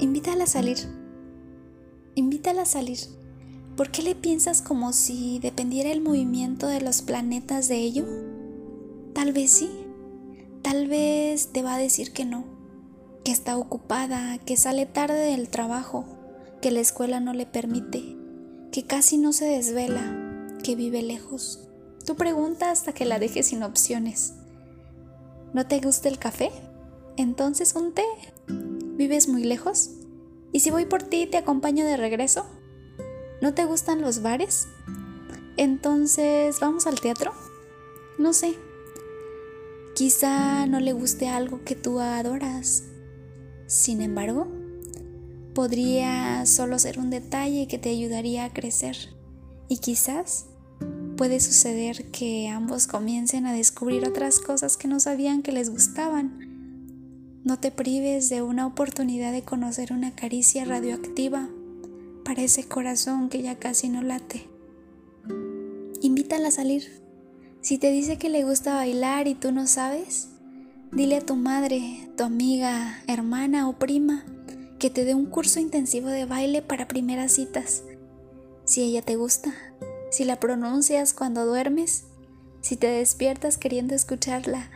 Invítala a salir. Invítala a salir. ¿Por qué le piensas como si dependiera el movimiento de los planetas de ello? Tal vez sí. Tal vez te va a decir que no, que está ocupada, que sale tarde del trabajo, que la escuela no le permite, que casi no se desvela, que vive lejos. Tú pregunta hasta que la dejes sin opciones. ¿No te gusta el café? Entonces un té. ¿Vives muy lejos? ¿Y si voy por ti te acompaño de regreso? ¿No te gustan los bares? Entonces, ¿vamos al teatro? No sé. Quizá no le guste algo que tú adoras. Sin embargo, podría solo ser un detalle que te ayudaría a crecer. Y quizás puede suceder que ambos comiencen a descubrir otras cosas que no sabían que les gustaban no te prives de una oportunidad de conocer una caricia radioactiva para ese corazón que ya casi no late. Invítala a salir. Si te dice que le gusta bailar y tú no sabes, dile a tu madre, tu amiga, hermana o prima que te dé un curso intensivo de baile para primeras citas. Si ella te gusta, si la pronuncias cuando duermes, si te despiertas queriendo escucharla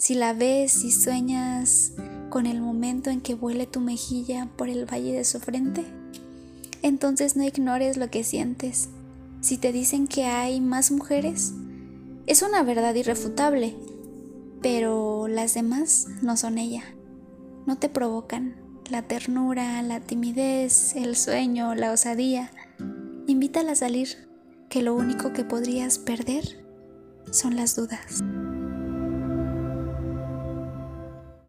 si la ves y sueñas con el momento en que vuele tu mejilla por el valle de su frente, entonces no ignores lo que sientes. Si te dicen que hay más mujeres, es una verdad irrefutable, pero las demás no son ella. No te provocan la ternura, la timidez, el sueño, la osadía. Invítala a salir, que lo único que podrías perder son las dudas.